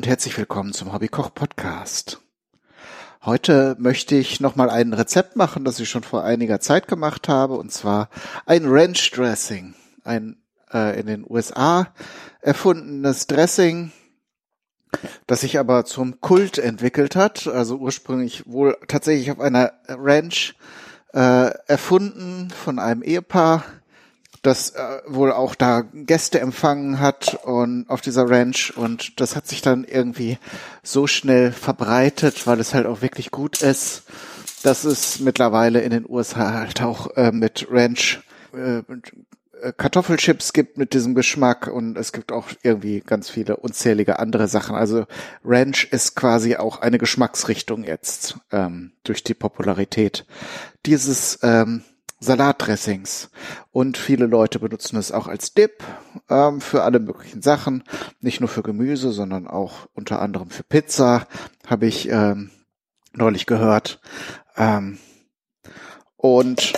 Und herzlich willkommen zum Hobbykoch Podcast. Heute möchte ich nochmal ein Rezept machen, das ich schon vor einiger Zeit gemacht habe, und zwar ein Ranch Dressing, ein äh, in den USA erfundenes Dressing, das sich aber zum Kult entwickelt hat, also ursprünglich wohl tatsächlich auf einer Ranch äh, erfunden von einem Ehepaar, das äh, wohl auch da Gäste empfangen hat und auf dieser Ranch und das hat sich dann irgendwie so schnell verbreitet, weil es halt auch wirklich gut ist, dass es mittlerweile in den USA halt auch äh, mit Ranch äh, Kartoffelchips gibt mit diesem Geschmack und es gibt auch irgendwie ganz viele unzählige andere Sachen. Also Ranch ist quasi auch eine Geschmacksrichtung jetzt ähm, durch die Popularität dieses ähm, Salatdressings. Und viele Leute benutzen es auch als Dip ähm, für alle möglichen Sachen. Nicht nur für Gemüse, sondern auch unter anderem für Pizza, habe ich ähm, neulich gehört. Ähm, und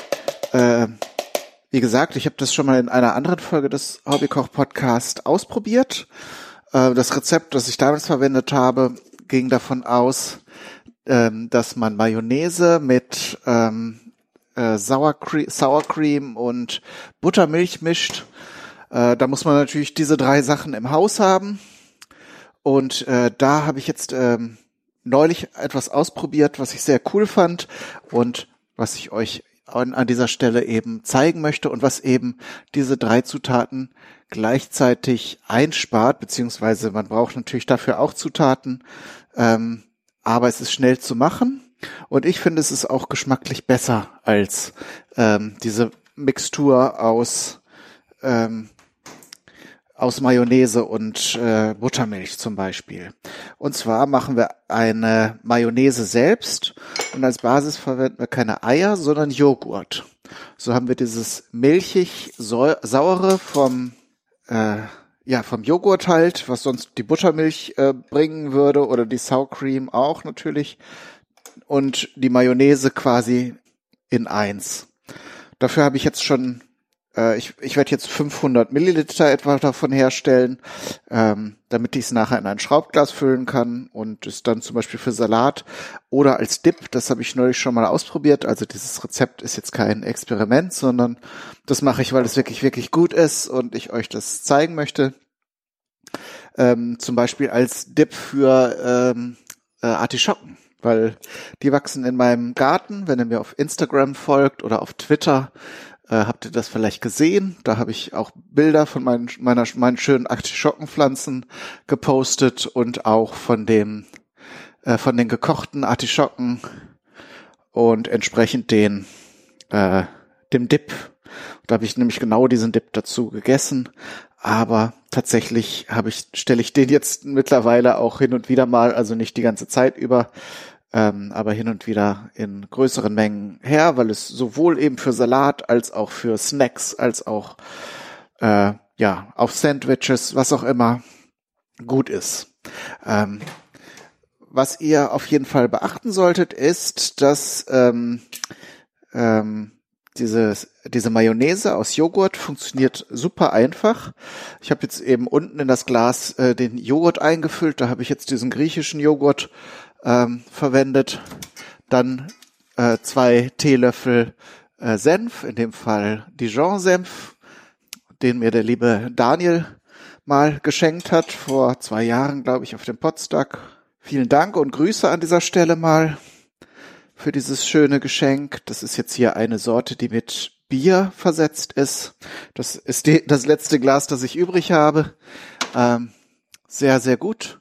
äh, wie gesagt, ich habe das schon mal in einer anderen Folge des Hobbykoch-Podcast ausprobiert. Äh, das Rezept, das ich damals verwendet habe, ging davon aus, ähm, dass man Mayonnaise mit ähm, äh, Sour, Cream, Sour Cream und Buttermilch mischt. Äh, da muss man natürlich diese drei Sachen im Haus haben. Und äh, da habe ich jetzt ähm, neulich etwas ausprobiert, was ich sehr cool fand und was ich euch an, an dieser Stelle eben zeigen möchte und was eben diese drei Zutaten gleichzeitig einspart, beziehungsweise man braucht natürlich dafür auch Zutaten, ähm, aber es ist schnell zu machen und ich finde, es ist auch geschmacklich besser als ähm, diese Mixtur aus ähm, aus Mayonnaise und äh, Buttermilch zum Beispiel. Und zwar machen wir eine Mayonnaise selbst und als Basis verwenden wir keine Eier, sondern Joghurt. So haben wir dieses milchig saure vom äh, ja vom Joghurt halt, was sonst die Buttermilch äh, bringen würde oder die Sour Cream auch natürlich und die Mayonnaise quasi in eins. Dafür habe ich jetzt schon, äh, ich, ich werde jetzt 500 Milliliter etwa davon herstellen, ähm, damit ich es nachher in ein Schraubglas füllen kann und es dann zum Beispiel für Salat oder als Dip, das habe ich neulich schon mal ausprobiert. Also dieses Rezept ist jetzt kein Experiment, sondern das mache ich, weil es wirklich, wirklich gut ist und ich euch das zeigen möchte. Ähm, zum Beispiel als Dip für ähm, äh, Artischocken weil die wachsen in meinem Garten. Wenn ihr mir auf Instagram folgt oder auf Twitter, äh, habt ihr das vielleicht gesehen. Da habe ich auch Bilder von meinen, meiner, meinen schönen Artischockenpflanzen gepostet und auch von dem, äh, von den gekochten Artischocken und entsprechend den, äh, dem Dip. Da habe ich nämlich genau diesen Dip dazu gegessen. Aber tatsächlich habe ich, stelle ich den jetzt mittlerweile auch hin und wieder mal, also nicht die ganze Zeit über, ähm, aber hin und wieder in größeren Mengen her, weil es sowohl eben für Salat als auch für Snacks als auch äh, ja auf Sandwiches, was auch immer gut ist. Ähm, was ihr auf jeden Fall beachten solltet, ist, dass ähm, ähm, diese, diese Mayonnaise aus Joghurt funktioniert super einfach. Ich habe jetzt eben unten in das Glas äh, den Joghurt eingefüllt. Da habe ich jetzt diesen griechischen Joghurt ähm, verwendet. Dann äh, zwei Teelöffel äh, Senf, in dem Fall Dijon-Senf, den mir der liebe Daniel mal geschenkt hat, vor zwei Jahren, glaube ich, auf dem Potstock. Vielen Dank und Grüße an dieser Stelle mal für dieses schöne Geschenk. Das ist jetzt hier eine Sorte, die mit Bier versetzt ist. Das ist die, das letzte Glas, das ich übrig habe. Ähm, sehr, sehr gut.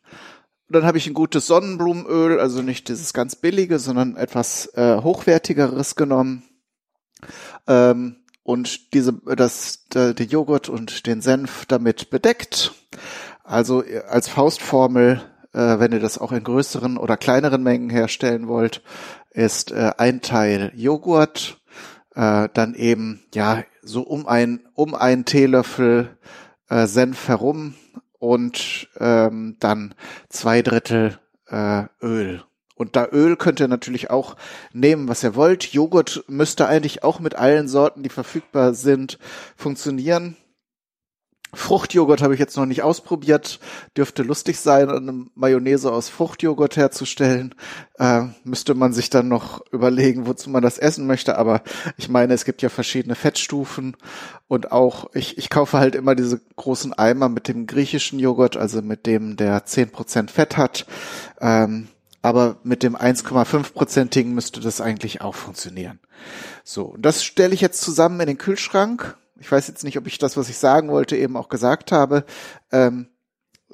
Dann habe ich ein gutes Sonnenblumenöl, also nicht dieses ganz billige, sondern etwas äh, hochwertigeres genommen. Ähm, und diese, das, der, der Joghurt und den Senf damit bedeckt. Also äh, als Faustformel, äh, wenn ihr das auch in größeren oder kleineren Mengen herstellen wollt, ist äh, ein Teil Joghurt, äh, dann eben ja so um ein um einen Teelöffel äh, Senf herum und ähm, dann zwei Drittel äh, Öl. Und da Öl könnt ihr natürlich auch nehmen, was ihr wollt. Joghurt müsste eigentlich auch mit allen Sorten, die verfügbar sind, funktionieren. Fruchtjoghurt habe ich jetzt noch nicht ausprobiert. Dürfte lustig sein, eine Mayonnaise aus Fruchtjoghurt herzustellen. Äh, müsste man sich dann noch überlegen, wozu man das essen möchte. Aber ich meine, es gibt ja verschiedene Fettstufen und auch ich, ich kaufe halt immer diese großen Eimer mit dem griechischen Joghurt, also mit dem, der zehn Prozent Fett hat. Ähm, aber mit dem 1,5-prozentigen müsste das eigentlich auch funktionieren. So, das stelle ich jetzt zusammen in den Kühlschrank ich weiß jetzt nicht, ob ich das, was ich sagen wollte, eben auch gesagt habe. Ähm,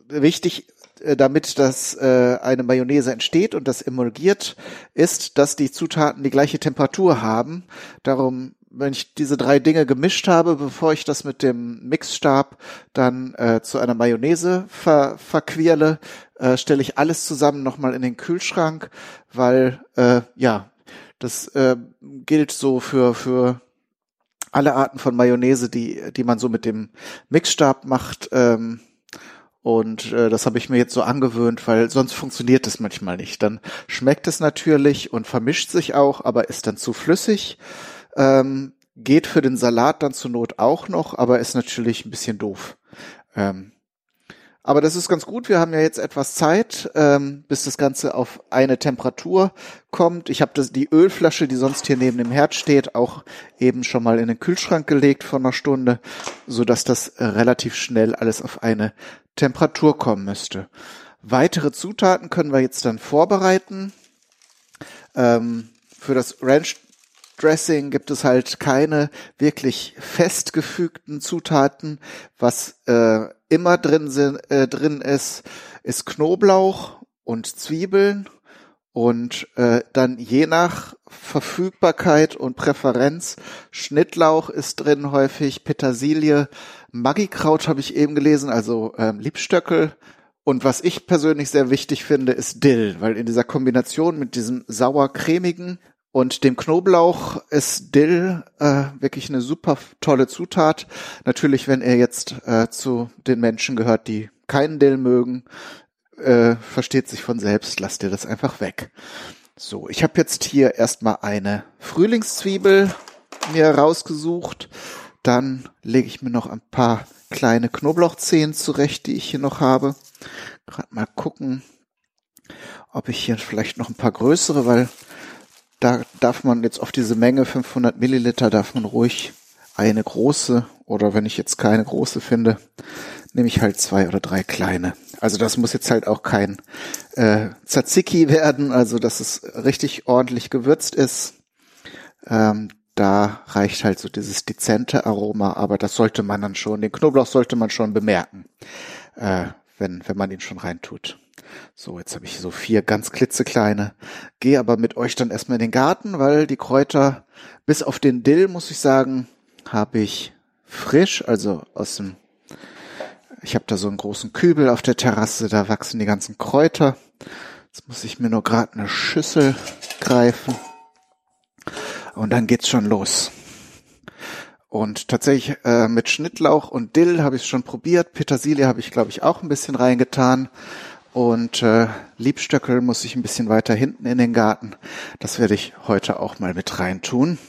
wichtig, äh, damit das äh, eine Mayonnaise entsteht und das emulgiert, ist, dass die Zutaten die gleiche Temperatur haben. Darum, wenn ich diese drei Dinge gemischt habe, bevor ich das mit dem Mixstab dann äh, zu einer Mayonnaise ver verquirle, äh, stelle ich alles zusammen nochmal in den Kühlschrank, weil äh, ja, das äh, gilt so für für alle Arten von Mayonnaise, die, die man so mit dem Mixstab macht. Ähm, und äh, das habe ich mir jetzt so angewöhnt, weil sonst funktioniert es manchmal nicht. Dann schmeckt es natürlich und vermischt sich auch, aber ist dann zu flüssig. Ähm, geht für den Salat dann zur Not auch noch, aber ist natürlich ein bisschen doof. Ähm, aber das ist ganz gut. Wir haben ja jetzt etwas Zeit, ähm, bis das Ganze auf eine Temperatur kommt. Ich habe die Ölflasche, die sonst hier neben dem Herd steht, auch eben schon mal in den Kühlschrank gelegt vor einer Stunde, so dass das äh, relativ schnell alles auf eine Temperatur kommen müsste. Weitere Zutaten können wir jetzt dann vorbereiten. Ähm, für das Ranch Dressing gibt es halt keine wirklich festgefügten Zutaten. Was äh, immer drin, sind, äh, drin ist, ist Knoblauch und Zwiebeln und äh, dann je nach Verfügbarkeit und Präferenz Schnittlauch ist drin häufig, Petersilie, Maggikraut habe ich eben gelesen, also ähm, Liebstöckel. Und was ich persönlich sehr wichtig finde, ist Dill, weil in dieser Kombination mit diesem sauer-cremigen und dem Knoblauch ist Dill äh, wirklich eine super tolle Zutat. Natürlich, wenn er jetzt äh, zu den Menschen gehört, die keinen Dill mögen, äh, versteht sich von selbst, lasst ihr das einfach weg. So, ich habe jetzt hier erstmal eine Frühlingszwiebel mir rausgesucht. Dann lege ich mir noch ein paar kleine Knoblauchzehen zurecht, die ich hier noch habe. Gerade mal gucken, ob ich hier vielleicht noch ein paar größere, weil da darf man jetzt auf diese Menge 500 Milliliter darf man ruhig eine große oder wenn ich jetzt keine große finde, nehme ich halt zwei oder drei kleine. Also das muss jetzt halt auch kein äh, Tzatziki werden, also dass es richtig ordentlich gewürzt ist. Ähm, da reicht halt so dieses dezente Aroma, aber das sollte man dann schon, den Knoblauch sollte man schon bemerken, äh, wenn, wenn man ihn schon reintut. So, jetzt habe ich so vier ganz klitzekleine. Gehe aber mit euch dann erstmal in den Garten, weil die Kräuter, bis auf den Dill, muss ich sagen, habe ich frisch, also aus dem, ich habe da so einen großen Kübel auf der Terrasse, da wachsen die ganzen Kräuter. Jetzt muss ich mir nur gerade eine Schüssel greifen. Und dann geht's schon los. Und tatsächlich äh, mit Schnittlauch und Dill habe ich schon probiert. Petersilie habe ich, glaube ich, auch ein bisschen reingetan. Und äh, Liebstöckel muss ich ein bisschen weiter hinten in den Garten. Das werde ich heute auch mal mit rein tun.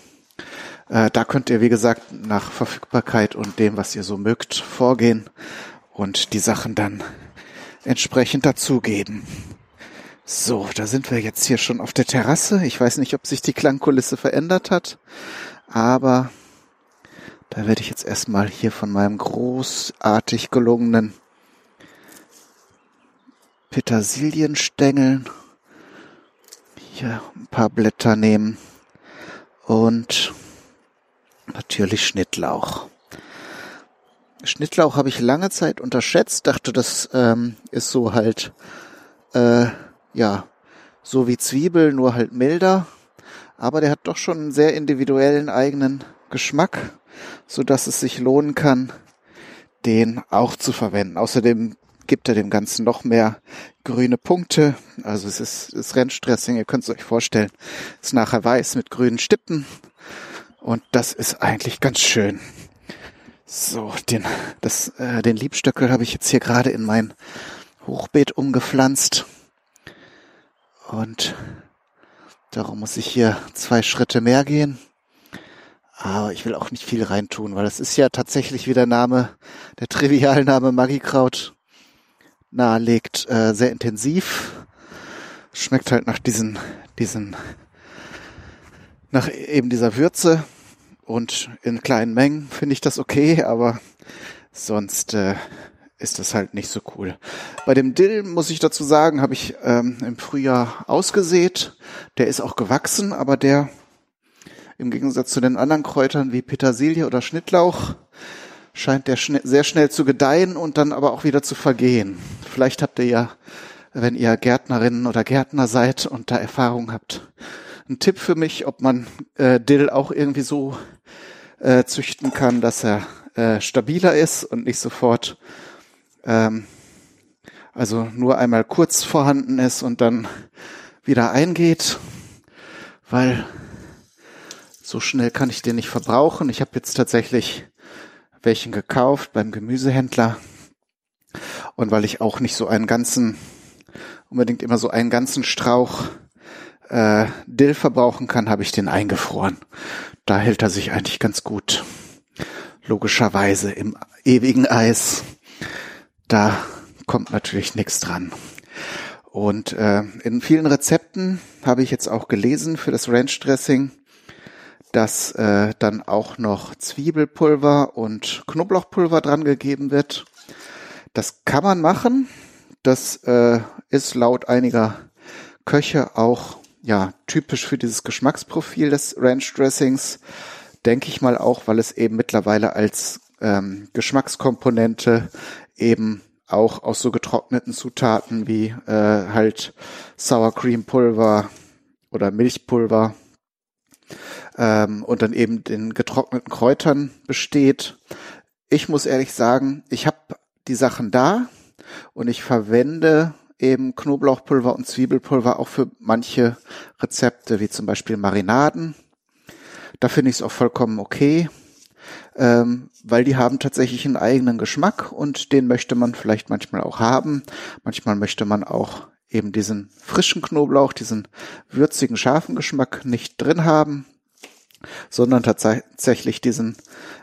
Äh, da könnt ihr, wie gesagt, nach Verfügbarkeit und dem, was ihr so mögt, vorgehen und die Sachen dann entsprechend dazugeben. So, da sind wir jetzt hier schon auf der Terrasse. Ich weiß nicht, ob sich die Klangkulisse verändert hat, aber da werde ich jetzt erstmal hier von meinem großartig gelungenen Petersilienstängeln. Hier ein paar Blätter nehmen. Und natürlich Schnittlauch. Schnittlauch habe ich lange Zeit unterschätzt, dachte, das ähm, ist so halt, äh, ja, so wie Zwiebel, nur halt milder. Aber der hat doch schon einen sehr individuellen eigenen Geschmack, so dass es sich lohnen kann, den auch zu verwenden. Außerdem gibt er dem Ganzen noch mehr grüne Punkte. Also es ist das Rennstressing, ihr könnt es euch vorstellen, ist nachher weiß mit grünen Stippen. Und das ist eigentlich ganz schön. So, den, das, äh, den Liebstöckel habe ich jetzt hier gerade in mein Hochbeet umgepflanzt. Und darum muss ich hier zwei Schritte mehr gehen. Aber ich will auch nicht viel reintun, weil es ist ja tatsächlich, wie der Name, der Trivialname Magikraut nahelegt, äh, sehr intensiv. Schmeckt halt nach diesen, diesen, nach eben dieser Würze und in kleinen Mengen finde ich das okay, aber sonst äh, ist das halt nicht so cool. Bei dem Dill muss ich dazu sagen, habe ich ähm, im Frühjahr ausgesät. Der ist auch gewachsen, aber der im Gegensatz zu den anderen Kräutern wie Petersilie oder Schnittlauch scheint der schn sehr schnell zu gedeihen und dann aber auch wieder zu vergehen. Vielleicht habt ihr ja, wenn ihr Gärtnerinnen oder Gärtner seid und da Erfahrung habt, einen Tipp für mich, ob man äh, Dill auch irgendwie so äh, züchten kann, dass er äh, stabiler ist und nicht sofort ähm, also nur einmal kurz vorhanden ist und dann wieder eingeht, weil so schnell kann ich den nicht verbrauchen. Ich habe jetzt tatsächlich welchen gekauft beim Gemüsehändler und weil ich auch nicht so einen ganzen unbedingt immer so einen ganzen Strauch äh, Dill verbrauchen kann, habe ich den eingefroren. Da hält er sich eigentlich ganz gut. Logischerweise im ewigen Eis da kommt natürlich nichts dran. Und äh, in vielen Rezepten habe ich jetzt auch gelesen für das Ranch Dressing, dass äh, dann auch noch Zwiebelpulver und Knoblauchpulver dran gegeben wird. Das kann man machen. Das äh, ist laut einiger Köche auch ja typisch für dieses Geschmacksprofil des Ranch Dressings. Denke ich mal auch, weil es eben mittlerweile als ähm, Geschmackskomponente eben auch aus so getrockneten Zutaten wie äh, halt Sour Cream Pulver oder Milchpulver ähm, und dann eben den getrockneten Kräutern besteht. Ich muss ehrlich sagen, ich habe die Sachen da und ich verwende eben Knoblauchpulver und Zwiebelpulver auch für manche Rezepte, wie zum Beispiel Marinaden. Da finde ich es auch vollkommen okay ähm, weil die haben tatsächlich einen eigenen Geschmack und den möchte man vielleicht manchmal auch haben. Manchmal möchte man auch eben diesen frischen Knoblauch, diesen würzigen, scharfen Geschmack nicht drin haben, sondern tatsächlich diesen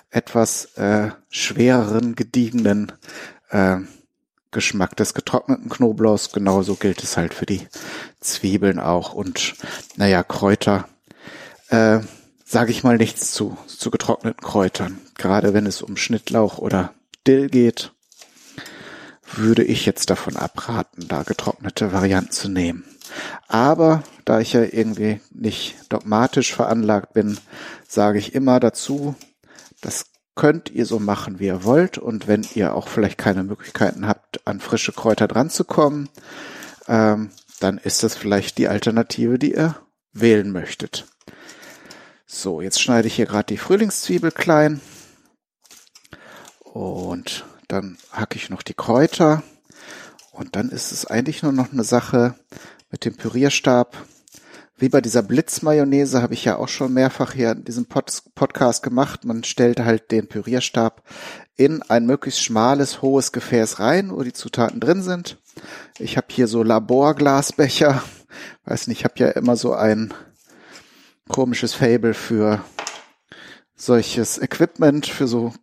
etwas äh, schwereren, gediegenen äh, Geschmack des getrockneten Knoblauchs. Genauso gilt es halt für die Zwiebeln auch und naja, Kräuter. Äh, sage ich mal nichts zu, zu getrockneten Kräutern. Gerade wenn es um Schnittlauch oder Dill geht, würde ich jetzt davon abraten, da getrocknete Varianten zu nehmen. Aber da ich ja irgendwie nicht dogmatisch veranlagt bin, sage ich immer dazu, das könnt ihr so machen, wie ihr wollt. Und wenn ihr auch vielleicht keine Möglichkeiten habt, an frische Kräuter dran zu kommen, ähm, dann ist das vielleicht die Alternative, die ihr wählen möchtet. So, jetzt schneide ich hier gerade die Frühlingszwiebel klein. Und dann hacke ich noch die Kräuter. Und dann ist es eigentlich nur noch eine Sache mit dem Pürierstab. Wie bei dieser Blitzmayonnaise habe ich ja auch schon mehrfach hier in diesem Pod Podcast gemacht. Man stellt halt den Pürierstab in ein möglichst schmales, hohes Gefäß rein, wo die Zutaten drin sind. Ich habe hier so Laborglasbecher. Weiß nicht, ich habe ja immer so ein komisches Fable für solches Equipment, für so,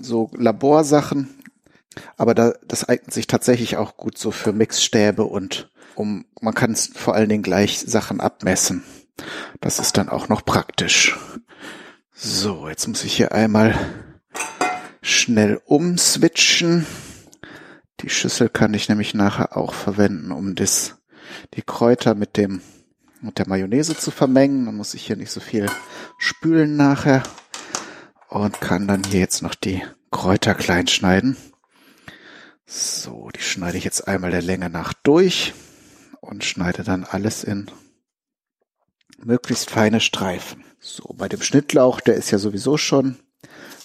so Laborsachen. Aber da, das eignet sich tatsächlich auch gut so für Mixstäbe und um, man kann vor allen Dingen gleich Sachen abmessen. Das ist dann auch noch praktisch. So, jetzt muss ich hier einmal schnell umswitchen. Die Schüssel kann ich nämlich nachher auch verwenden, um das, die Kräuter mit dem mit der Mayonnaise zu vermengen. Dann muss ich hier nicht so viel spülen nachher und kann dann hier jetzt noch die Kräuter klein schneiden. So, die schneide ich jetzt einmal der Länge nach durch und schneide dann alles in möglichst feine Streifen. So, bei dem Schnittlauch, der ist ja sowieso schon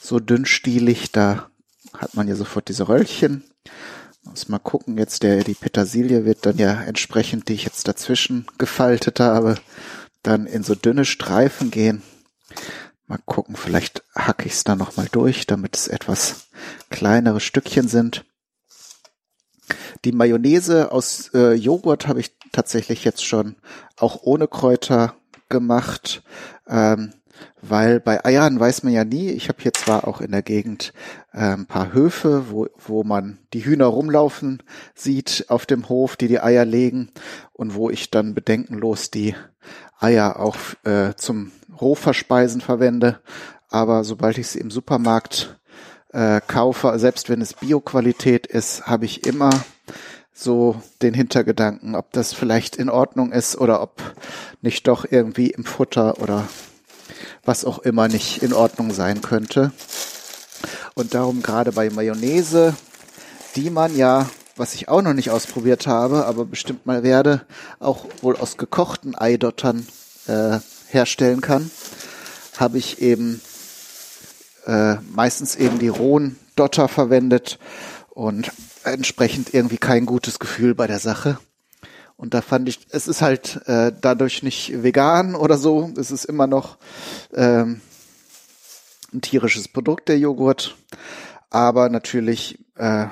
so dünnstielig, da hat man ja sofort diese Röllchen. Muss mal gucken, jetzt der, die Petersilie wird dann ja entsprechend, die ich jetzt dazwischen gefaltet habe, dann in so dünne Streifen gehen. Mal gucken, vielleicht hacke ich es dann nochmal durch, damit es etwas kleinere Stückchen sind. Die Mayonnaise aus äh, Joghurt habe ich tatsächlich jetzt schon auch ohne Kräuter gemacht. Ähm, weil bei Eiern weiß man ja nie. Ich habe hier zwar auch in der Gegend äh, ein paar Höfe, wo, wo man die Hühner rumlaufen sieht auf dem Hof, die die Eier legen und wo ich dann bedenkenlos die Eier auch äh, zum Rohverspeisen verwende. Aber sobald ich sie im Supermarkt äh, kaufe, selbst wenn es Bioqualität ist, habe ich immer so den Hintergedanken, ob das vielleicht in Ordnung ist oder ob nicht doch irgendwie im Futter oder was auch immer nicht in Ordnung sein könnte. Und darum gerade bei Mayonnaise, die man ja, was ich auch noch nicht ausprobiert habe, aber bestimmt mal werde, auch wohl aus gekochten Eidottern äh, herstellen kann, habe ich eben äh, meistens eben die rohen Dotter verwendet und entsprechend irgendwie kein gutes Gefühl bei der Sache. Und da fand ich, es ist halt äh, dadurch nicht vegan oder so. Es ist immer noch ähm, ein tierisches Produkt, der Joghurt. Aber natürlich, äh,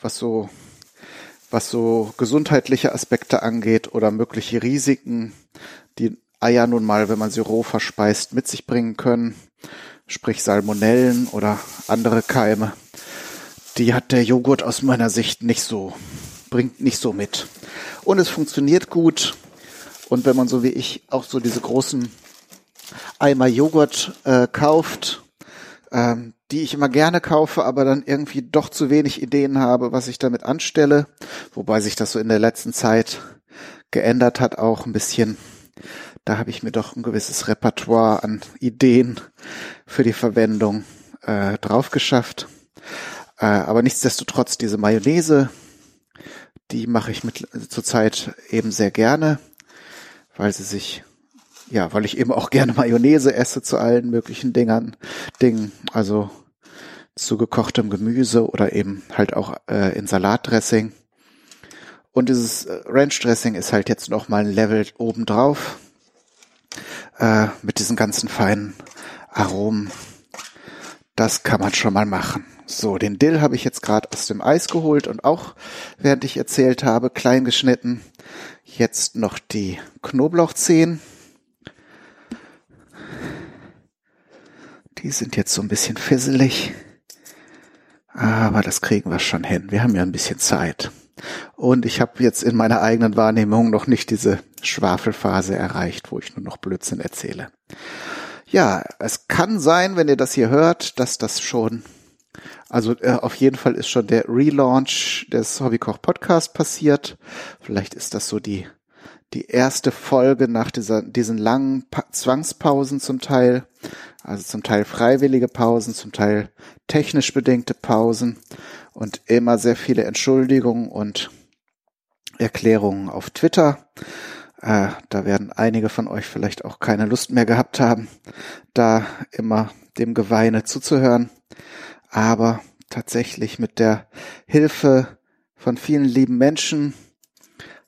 was so, was so gesundheitliche Aspekte angeht oder mögliche Risiken, die Eier nun mal, wenn man sie roh verspeist, mit sich bringen können, sprich Salmonellen oder andere Keime, die hat der Joghurt aus meiner Sicht nicht so, bringt nicht so mit und es funktioniert gut. Und wenn man so wie ich auch so diese großen Eimer Joghurt äh, kauft, ähm, die ich immer gerne kaufe, aber dann irgendwie doch zu wenig Ideen habe, was ich damit anstelle, wobei sich das so in der letzten Zeit geändert hat, auch ein bisschen. Da habe ich mir doch ein gewisses Repertoire an Ideen für die Verwendung äh, drauf geschafft. Äh, aber nichtsdestotrotz diese Mayonnaise, die mache ich mit zurzeit eben sehr gerne, weil sie sich ja, weil ich eben auch gerne Mayonnaise esse zu allen möglichen Dingern, Dingen, also zu gekochtem Gemüse oder eben halt auch äh, in Salatdressing. Und dieses äh, Ranch Dressing ist halt jetzt noch mal ein Level obendrauf äh, mit diesen ganzen feinen Aromen. Das kann man schon mal machen. So, den Dill habe ich jetzt gerade aus dem Eis geholt und auch, während ich erzählt habe, klein geschnitten. Jetzt noch die Knoblauchzehen. Die sind jetzt so ein bisschen fisselig. Aber das kriegen wir schon hin. Wir haben ja ein bisschen Zeit. Und ich habe jetzt in meiner eigenen Wahrnehmung noch nicht diese Schwafelphase erreicht, wo ich nur noch Blödsinn erzähle. Ja, es kann sein, wenn ihr das hier hört, dass das schon also äh, auf jeden Fall ist schon der Relaunch des Hobbykoch Podcast passiert. Vielleicht ist das so die die erste Folge nach dieser, diesen langen pa Zwangspausen zum Teil, also zum Teil freiwillige Pausen, zum Teil technisch bedingte Pausen und immer sehr viele Entschuldigungen und Erklärungen auf Twitter. Äh, da werden einige von euch vielleicht auch keine Lust mehr gehabt haben, da immer dem Geweine zuzuhören aber tatsächlich mit der Hilfe von vielen lieben Menschen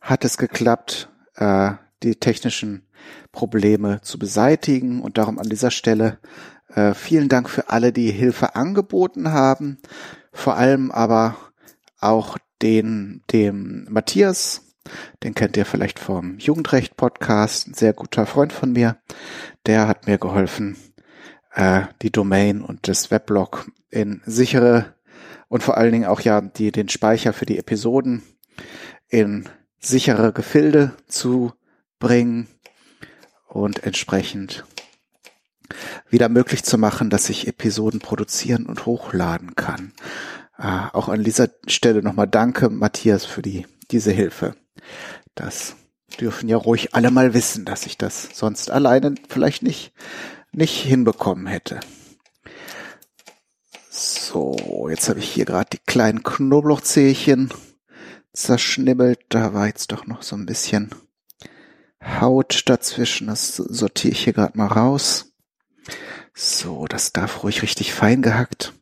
hat es geklappt, äh, die technischen Probleme zu beseitigen. Und darum an dieser Stelle äh, vielen Dank für alle, die Hilfe angeboten haben. Vor allem aber auch den, dem Matthias, den kennt ihr vielleicht vom Jugendrecht-Podcast, ein sehr guter Freund von mir. Der hat mir geholfen, äh, die Domain und das Weblog in sichere und vor allen Dingen auch ja die, den Speicher für die Episoden in sichere Gefilde zu bringen und entsprechend wieder möglich zu machen, dass ich Episoden produzieren und hochladen kann. Äh, auch an dieser Stelle nochmal danke, Matthias, für die, diese Hilfe. Das dürfen ja ruhig alle mal wissen, dass ich das sonst alleine vielleicht nicht, nicht hinbekommen hätte. So, jetzt habe ich hier gerade die kleinen Knoblauchzehchen zerschnibbelt. Da war jetzt doch noch so ein bisschen Haut dazwischen. Das sortiere ich hier gerade mal raus. So, das darf ruhig richtig fein gehackt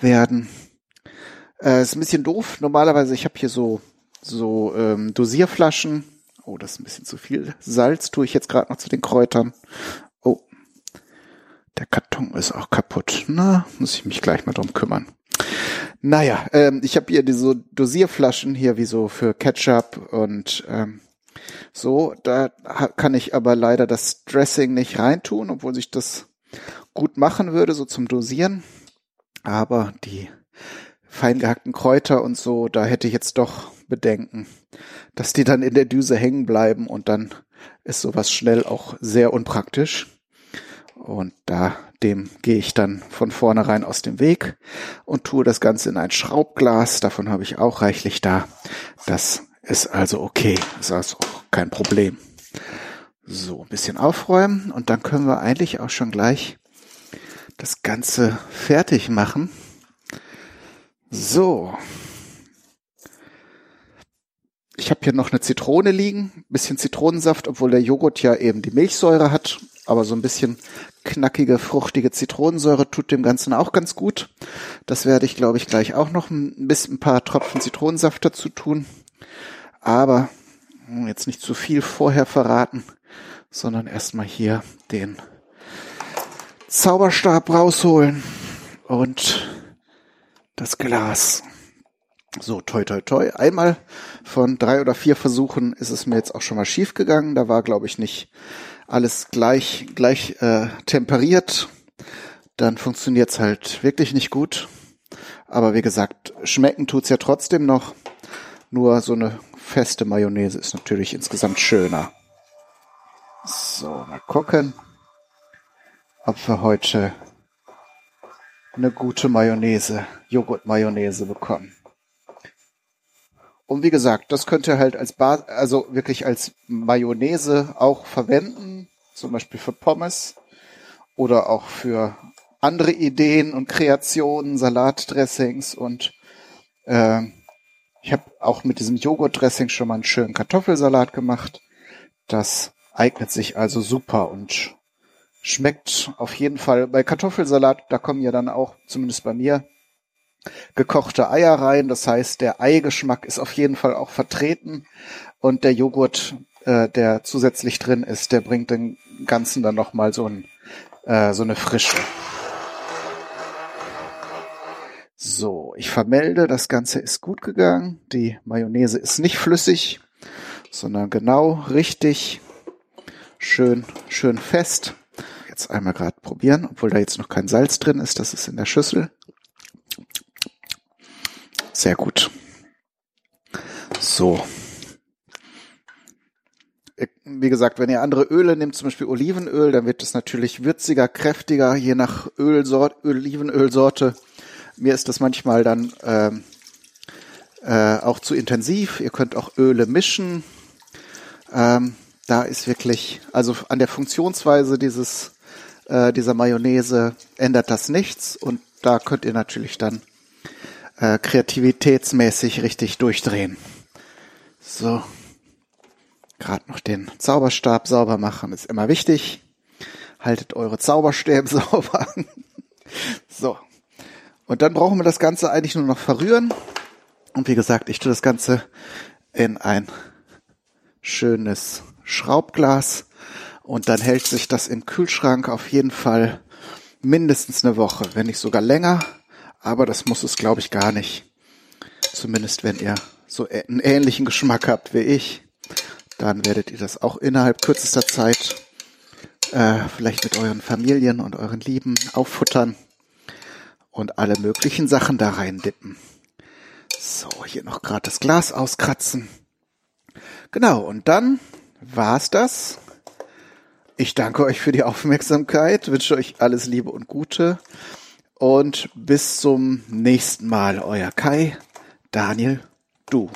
werden. Äh, ist ein bisschen doof. Normalerweise, ich habe hier so, so ähm, Dosierflaschen. Oh, das ist ein bisschen zu viel Salz. Tue ich jetzt gerade noch zu den Kräutern. Der Karton ist auch kaputt. Na, muss ich mich gleich mal drum kümmern. Naja, ähm, ich habe hier diese Dosierflaschen hier wie so für Ketchup und ähm, so. Da kann ich aber leider das Dressing nicht reintun, obwohl sich das gut machen würde, so zum Dosieren. Aber die fein gehackten Kräuter und so, da hätte ich jetzt doch Bedenken, dass die dann in der Düse hängen bleiben und dann ist sowas schnell auch sehr unpraktisch. Und da dem gehe ich dann von vornherein aus dem Weg und tue das Ganze in ein Schraubglas. Davon habe ich auch reichlich da. Das ist also okay. Ist also auch kein Problem. So, ein bisschen aufräumen und dann können wir eigentlich auch schon gleich das Ganze fertig machen. So. Ich habe hier noch eine Zitrone liegen, bisschen Zitronensaft, obwohl der Joghurt ja eben die Milchsäure hat, aber so ein bisschen knackige, fruchtige Zitronensäure tut dem Ganzen auch ganz gut. Das werde ich, glaube ich, gleich auch noch ein bisschen ein paar Tropfen Zitronensaft dazu tun. Aber jetzt nicht zu viel vorher verraten, sondern erstmal hier den Zauberstab rausholen und das Glas. So, toi, toi, toi. Einmal von drei oder vier Versuchen ist es mir jetzt auch schon mal schief gegangen. Da war, glaube ich, nicht alles gleich, gleich äh, temperiert. Dann funktioniert's halt wirklich nicht gut. Aber wie gesagt, schmecken tut's ja trotzdem noch. Nur so eine feste Mayonnaise ist natürlich insgesamt schöner. So, mal gucken, ob wir heute eine gute Mayonnaise, Joghurt-Mayonnaise bekommen. Und wie gesagt, das könnt ihr halt als Bas also wirklich als Mayonnaise auch verwenden, zum Beispiel für Pommes oder auch für andere Ideen und Kreationen, Salatdressings und äh, ich habe auch mit diesem Joghurtdressing schon mal einen schönen Kartoffelsalat gemacht. Das eignet sich also super und schmeckt auf jeden Fall. Bei Kartoffelsalat, da kommen ja dann auch, zumindest bei mir, gekochte Eier rein. Das heißt, der Eigeschmack ist auf jeden Fall auch vertreten und der Joghurt, äh, der zusätzlich drin ist, der bringt den Ganzen dann nochmal so, ein, äh, so eine Frische. So, ich vermelde, das Ganze ist gut gegangen. Die Mayonnaise ist nicht flüssig, sondern genau richtig, schön, schön fest. Jetzt einmal gerade probieren, obwohl da jetzt noch kein Salz drin ist. Das ist in der Schüssel. Sehr gut. So. Wie gesagt, wenn ihr andere Öle nehmt, zum Beispiel Olivenöl, dann wird es natürlich würziger, kräftiger, je nach Ölsort, Olivenölsorte mir ist das manchmal dann ähm, äh, auch zu intensiv. Ihr könnt auch Öle mischen. Ähm, da ist wirklich, also an der Funktionsweise dieses äh, dieser Mayonnaise ändert das nichts und da könnt ihr natürlich dann äh, kreativitätsmäßig richtig durchdrehen. So, gerade noch den Zauberstab sauber machen ist immer wichtig. Haltet eure Zauberstäbe sauber. so, und dann brauchen wir das Ganze eigentlich nur noch verrühren. Und wie gesagt, ich tue das Ganze in ein schönes Schraubglas und dann hält sich das im Kühlschrank auf jeden Fall mindestens eine Woche, wenn nicht sogar länger. Aber das muss es, glaube ich, gar nicht. Zumindest wenn ihr so einen ähnlichen Geschmack habt wie ich, dann werdet ihr das auch innerhalb kürzester Zeit äh, vielleicht mit euren Familien und euren Lieben auffuttern und alle möglichen Sachen da rein dippen. So, hier noch gerade das Glas auskratzen. Genau, und dann war's das. Ich danke euch für die Aufmerksamkeit, wünsche euch alles Liebe und Gute und bis zum nächsten Mal. Euer Kai, Daniel, du.